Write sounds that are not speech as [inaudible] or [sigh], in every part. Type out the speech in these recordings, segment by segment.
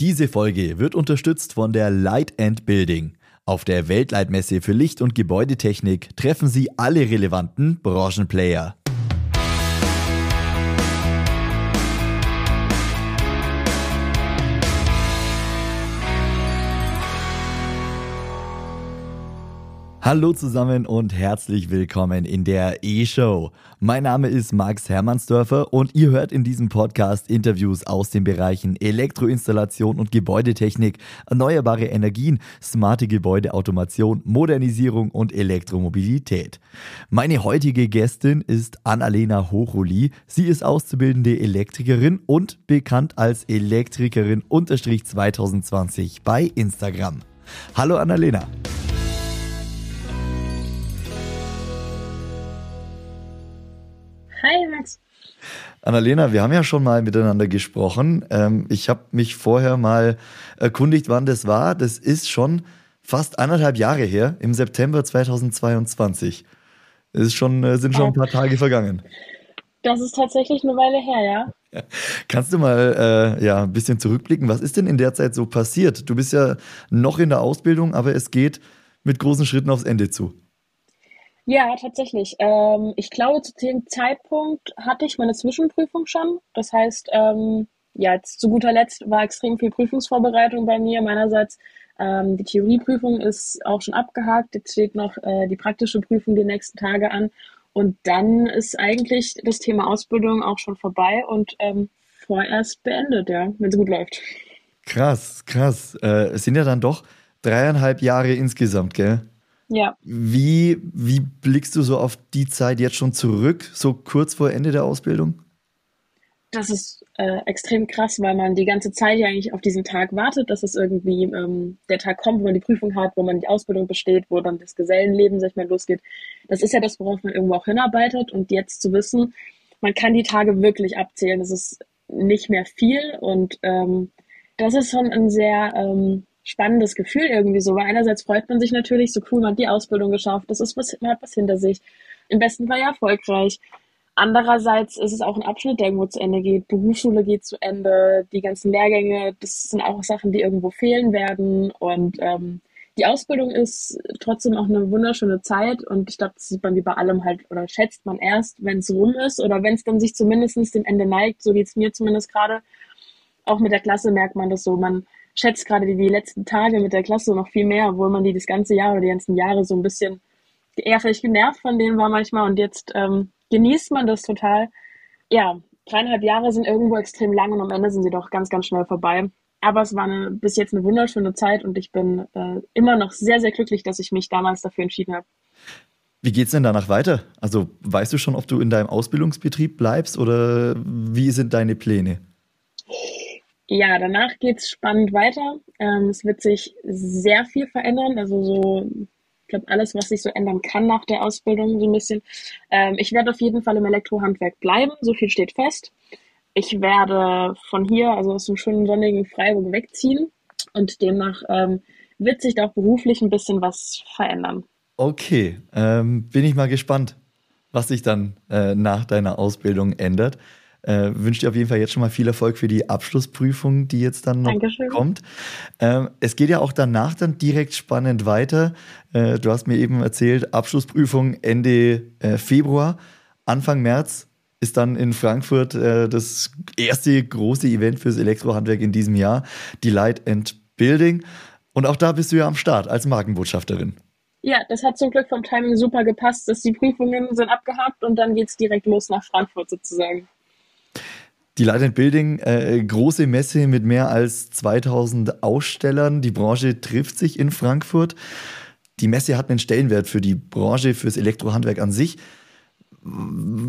Diese Folge wird unterstützt von der Light and Building. Auf der Weltleitmesse für Licht- und Gebäudetechnik treffen Sie alle relevanten Branchenplayer. Hallo zusammen und herzlich willkommen in der E-Show. Mein Name ist Max Hermannsdörfer und ihr hört in diesem Podcast Interviews aus den Bereichen Elektroinstallation und Gebäudetechnik, erneuerbare Energien, smarte Gebäudeautomation, Modernisierung und Elektromobilität. Meine heutige Gästin ist Annalena Hochuli. Sie ist auszubildende Elektrikerin und bekannt als Elektrikerin 2020 bei Instagram. Hallo Annalena. Annalena, wir haben ja schon mal miteinander gesprochen. Ähm, ich habe mich vorher mal erkundigt, wann das war. Das ist schon fast anderthalb Jahre her, im September 2022. Es ist schon, äh, sind schon ein paar Tage vergangen. Das ist tatsächlich eine Weile her, ja. Kannst du mal äh, ja, ein bisschen zurückblicken? Was ist denn in der Zeit so passiert? Du bist ja noch in der Ausbildung, aber es geht mit großen Schritten aufs Ende zu. Ja, tatsächlich. Ähm, ich glaube, zu dem Zeitpunkt hatte ich meine Zwischenprüfung schon. Das heißt, ähm, ja, zu guter Letzt war extrem viel Prüfungsvorbereitung bei mir. Meinerseits ähm, die Theorieprüfung ist auch schon abgehakt. Jetzt steht noch äh, die praktische Prüfung die nächsten Tage an. Und dann ist eigentlich das Thema Ausbildung auch schon vorbei und ähm, vorerst beendet, ja, wenn es gut läuft. Krass, krass. Äh, es sind ja dann doch dreieinhalb Jahre insgesamt, gell? Ja. Wie, wie blickst du so auf die Zeit jetzt schon zurück, so kurz vor Ende der Ausbildung? Das ist äh, extrem krass, weil man die ganze Zeit ja eigentlich auf diesen Tag wartet, dass es irgendwie ähm, der Tag kommt, wo man die Prüfung hat, wo man die Ausbildung besteht, wo dann das Gesellenleben, sag ich mal, losgeht. Das ist ja das, worauf man irgendwo auch hinarbeitet. Und jetzt zu wissen, man kann die Tage wirklich abzählen, das ist nicht mehr viel. Und ähm, das ist schon ein sehr ähm, spannendes Gefühl irgendwie so, weil einerseits freut man sich natürlich, so cool, man hat die Ausbildung geschafft, das ist was, man hat was hinter sich. Im besten Fall ja erfolgreich. Andererseits ist es auch ein Abschnitt, der irgendwo zu Ende geht. Berufsschule geht zu Ende, die ganzen Lehrgänge, das sind auch Sachen, die irgendwo fehlen werden. Und ähm, die Ausbildung ist trotzdem auch eine wunderschöne Zeit und ich glaube, das sieht man wie bei allem halt oder schätzt man erst, wenn es rum ist oder wenn es dann sich zumindest dem Ende neigt, so geht es mir zumindest gerade. Auch mit der Klasse merkt man das so. Man schätze gerade die, die letzten Tage mit der Klasse noch viel mehr, obwohl man die das ganze Jahr oder die ganzen Jahre so ein bisschen eher vielleicht genervt von denen war manchmal und jetzt ähm, genießt man das total. Ja, dreieinhalb Jahre sind irgendwo extrem lang und am Ende sind sie doch ganz, ganz schnell vorbei. Aber es war eine, bis jetzt eine wunderschöne Zeit und ich bin äh, immer noch sehr, sehr glücklich, dass ich mich damals dafür entschieden habe. Wie geht's denn danach weiter? Also weißt du schon, ob du in deinem Ausbildungsbetrieb bleibst oder wie sind deine Pläne? Ja, danach geht's spannend weiter. Ähm, es wird sich sehr viel verändern. Also so, ich glaube, alles, was sich so ändern kann nach der Ausbildung, so ein bisschen. Ähm, ich werde auf jeden Fall im Elektrohandwerk bleiben, so viel steht fest. Ich werde von hier, also aus dem schönen sonnigen Freiburg, wegziehen und demnach ähm, wird sich da auch beruflich ein bisschen was verändern. Okay, ähm, bin ich mal gespannt, was sich dann äh, nach deiner Ausbildung ändert. Äh, wünsche dir auf jeden Fall jetzt schon mal viel Erfolg für die Abschlussprüfung, die jetzt dann noch Dankeschön. kommt. Ähm, es geht ja auch danach dann direkt spannend weiter. Äh, du hast mir eben erzählt, Abschlussprüfung Ende äh, Februar. Anfang März ist dann in Frankfurt äh, das erste große Event fürs Elektrohandwerk in diesem Jahr, die Light and Building. Und auch da bist du ja am Start als Markenbotschafterin. Ja, das hat zum Glück vom Timing super gepasst, dass die Prüfungen sind abgehakt und dann geht es direkt los nach Frankfurt sozusagen. Die Light Building, äh, große Messe mit mehr als 2000 Ausstellern. Die Branche trifft sich in Frankfurt. Die Messe hat einen Stellenwert für die Branche, fürs Elektrohandwerk an sich.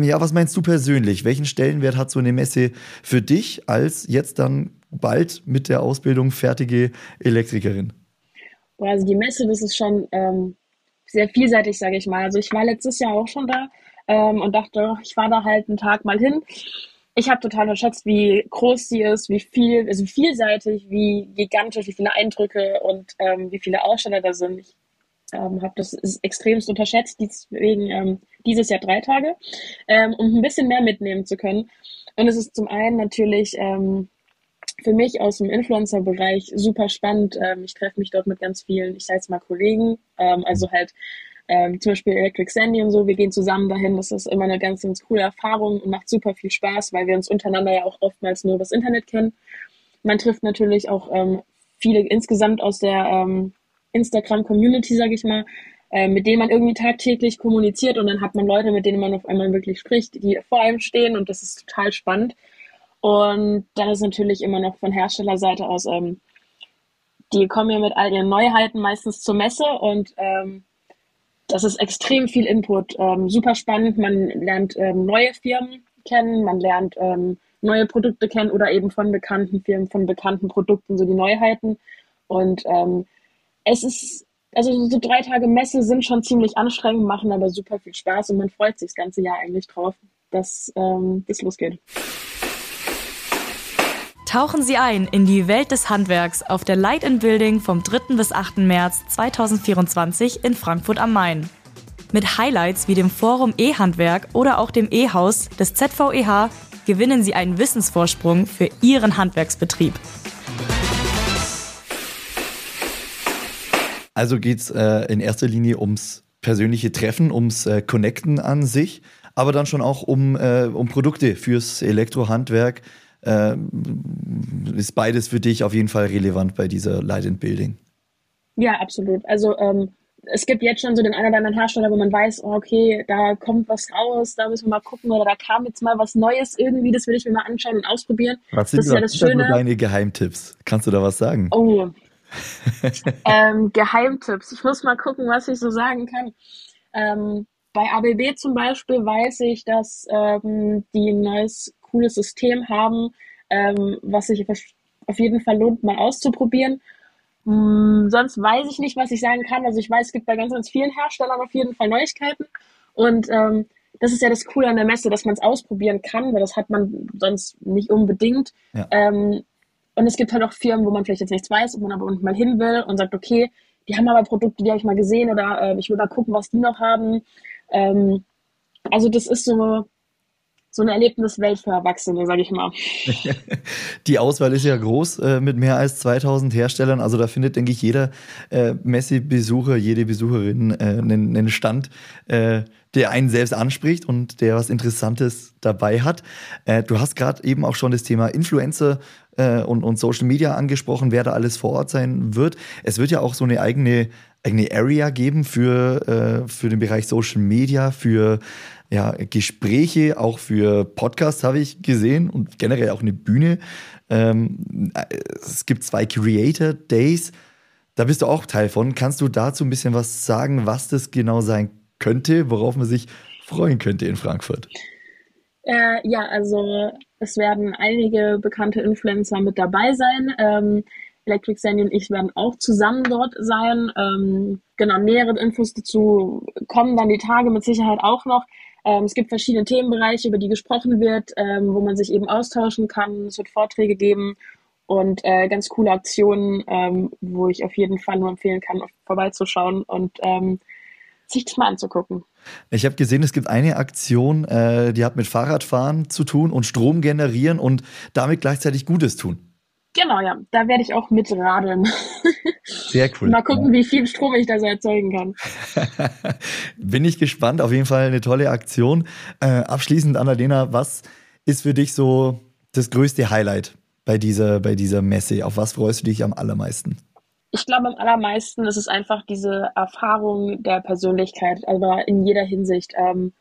Ja, was meinst du persönlich? Welchen Stellenwert hat so eine Messe für dich als jetzt dann bald mit der Ausbildung fertige Elektrikerin? Also die Messe, das ist schon ähm, sehr vielseitig, sage ich mal. Also ich war letztes Jahr auch schon da ähm, und dachte, ich fahre da halt einen Tag mal hin ich habe total unterschätzt, wie groß sie ist, wie viel, also vielseitig, wie gigantisch, wie viele Eindrücke und ähm, wie viele Aussteller da sind. Ich ähm, habe das extremst unterschätzt, deswegen ähm, dieses Jahr drei Tage, ähm, um ein bisschen mehr mitnehmen zu können. Und es ist zum einen natürlich ähm, für mich aus dem Influencer-Bereich super spannend. Ähm, ich treffe mich dort mit ganz vielen, ich sage jetzt mal Kollegen, ähm, also halt ähm, zum Beispiel Electric Sandy und so. Wir gehen zusammen dahin. Das ist immer eine ganz, ganz coole Erfahrung und macht super viel Spaß, weil wir uns untereinander ja auch oftmals nur das Internet kennen. Man trifft natürlich auch ähm, viele insgesamt aus der ähm, Instagram-Community, sage ich mal, äh, mit denen man irgendwie tagtäglich kommuniziert und dann hat man Leute, mit denen man auf einmal wirklich spricht, die vor einem stehen und das ist total spannend. Und dann ist natürlich immer noch von Herstellerseite aus, ähm, die kommen ja mit all ihren Neuheiten meistens zur Messe und ähm, das ist extrem viel Input. Ähm, super spannend. Man lernt ähm, neue Firmen kennen, man lernt ähm, neue Produkte kennen oder eben von bekannten Firmen, von bekannten Produkten, so die Neuheiten. Und ähm, es ist, also so drei Tage Messe sind schon ziemlich anstrengend, machen aber super viel Spaß und man freut sich das ganze Jahr eigentlich drauf, dass ähm, das losgeht. Tauchen Sie ein in die Welt des Handwerks auf der Light in Building vom 3. bis 8. März 2024 in Frankfurt am Main. Mit Highlights wie dem Forum E-Handwerk oder auch dem E-Haus des ZVEH gewinnen Sie einen Wissensvorsprung für Ihren Handwerksbetrieb. Also geht es äh, in erster Linie ums persönliche Treffen, ums äh, Connecten an sich, aber dann schon auch um, äh, um Produkte fürs Elektrohandwerk. Äh, ist beides für dich auf jeden Fall relevant bei dieser Light and Building? Ja, absolut. Also ähm, es gibt jetzt schon so den einen oder anderen Hersteller, wo man weiß, oh, okay, da kommt was raus, da müssen wir mal gucken oder da kam jetzt mal was Neues irgendwie, das will ich mir mal anschauen und ausprobieren. Was sind das ist ja das Schöne. deine Geheimtipps? Kannst du da was sagen? Oh, [laughs] ähm, Geheimtipps. Ich muss mal gucken, was ich so sagen kann. Ähm, bei ABB zum Beispiel weiß ich, dass ähm, die ein neues, cooles System haben, ähm, was sich auf jeden Fall lohnt, mal auszuprobieren. Hm, sonst weiß ich nicht, was ich sagen kann. Also ich weiß, es gibt bei ganz, ganz vielen Herstellern auf jeden Fall Neuigkeiten. Und ähm, das ist ja das Coole an der Messe, dass man es ausprobieren kann, weil das hat man sonst nicht unbedingt. Ja. Ähm, und es gibt halt auch Firmen, wo man vielleicht jetzt nichts weiß, wo man aber mal hin will und sagt, okay, die haben aber Produkte, die habe ich mal gesehen oder äh, ich will mal gucken, was die noch haben. Ähm, also das ist so, so eine Erlebniswelt für Erwachsene, sage ich mal. [laughs] Die Auswahl ist ja groß äh, mit mehr als 2000 Herstellern. Also da findet, denke ich, jeder äh, Messebesucher, jede Besucherin äh, einen, einen Stand, äh, der einen selbst anspricht und der was Interessantes dabei hat. Äh, du hast gerade eben auch schon das Thema Influencer äh, und, und Social Media angesprochen, wer da alles vor Ort sein wird. Es wird ja auch so eine eigene eigene Area geben für, äh, für den Bereich Social Media, für ja, Gespräche, auch für Podcasts habe ich gesehen und generell auch eine Bühne. Ähm, es gibt zwei Creator Days. Da bist du auch Teil von. Kannst du dazu ein bisschen was sagen, was das genau sein könnte, worauf man sich freuen könnte in Frankfurt? Äh, ja, also es werden einige bekannte Influencer mit dabei sein. Ähm, Electric Sandy und ich werden auch zusammen dort sein. Ähm, genau, nähere Infos dazu kommen dann die Tage mit Sicherheit auch noch. Ähm, es gibt verschiedene Themenbereiche, über die gesprochen wird, ähm, wo man sich eben austauschen kann. Es wird Vorträge geben und äh, ganz coole Aktionen, ähm, wo ich auf jeden Fall nur empfehlen kann, vorbeizuschauen und ähm, sich das mal anzugucken. Ich habe gesehen, es gibt eine Aktion, äh, die hat mit Fahrradfahren zu tun und Strom generieren und damit gleichzeitig Gutes tun. Genau, ja. Da werde ich auch mitradeln. [laughs] Sehr cool. Mal gucken, wie viel Strom ich da so erzeugen kann. [laughs] Bin ich gespannt. Auf jeden Fall eine tolle Aktion. Äh, abschließend, Annalena, was ist für dich so das größte Highlight bei dieser, bei dieser Messe? Auf was freust du dich am allermeisten? Ich glaube, am allermeisten ist es einfach diese Erfahrung der Persönlichkeit, aber in jeder Hinsicht. Ähm,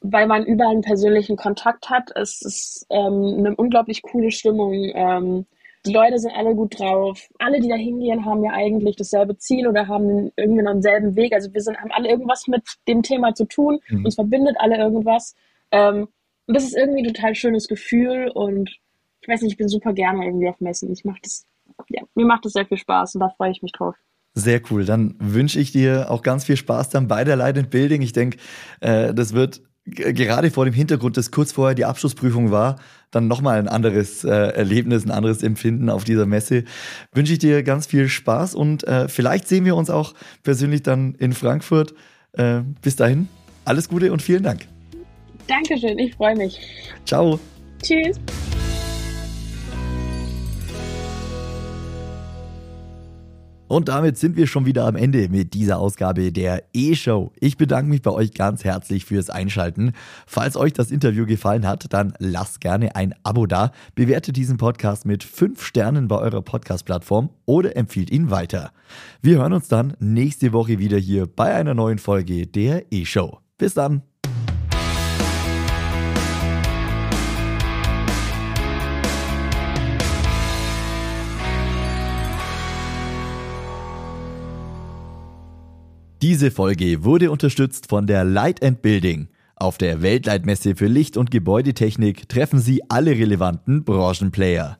weil man überall einen persönlichen Kontakt hat. Es ist ähm, eine unglaublich coole Stimmung. Ähm, die Leute sind alle gut drauf. Alle, die da hingehen, haben ja eigentlich dasselbe Ziel oder haben irgendwie noch denselben Weg. Also wir sind, haben alle irgendwas mit dem Thema zu tun. Mhm. Uns verbindet alle irgendwas. Ähm, und das ist irgendwie ein total schönes Gefühl und ich weiß nicht, ich bin super gerne irgendwie auf Messen. Ich mache das, ja, mir macht das sehr viel Spaß und da freue ich mich drauf. Sehr cool. Dann wünsche ich dir auch ganz viel Spaß dann bei der Light Building. Ich denke, äh, das wird gerade vor dem Hintergrund, dass kurz vorher die Abschlussprüfung war, dann nochmal ein anderes äh, Erlebnis, ein anderes Empfinden auf dieser Messe. Wünsche ich dir ganz viel Spaß und äh, vielleicht sehen wir uns auch persönlich dann in Frankfurt. Äh, bis dahin, alles Gute und vielen Dank. Dankeschön, ich freue mich. Ciao. Tschüss. Und damit sind wir schon wieder am Ende mit dieser Ausgabe der E-Show. Ich bedanke mich bei euch ganz herzlich fürs Einschalten. Falls euch das Interview gefallen hat, dann lasst gerne ein Abo da, bewertet diesen Podcast mit 5 Sternen bei eurer Podcast-Plattform oder empfiehlt ihn weiter. Wir hören uns dann nächste Woche wieder hier bei einer neuen Folge der E-Show. Bis dann! Diese Folge wurde unterstützt von der Light and Building. Auf der Weltleitmesse für Licht- und Gebäudetechnik treffen Sie alle relevanten Branchenplayer.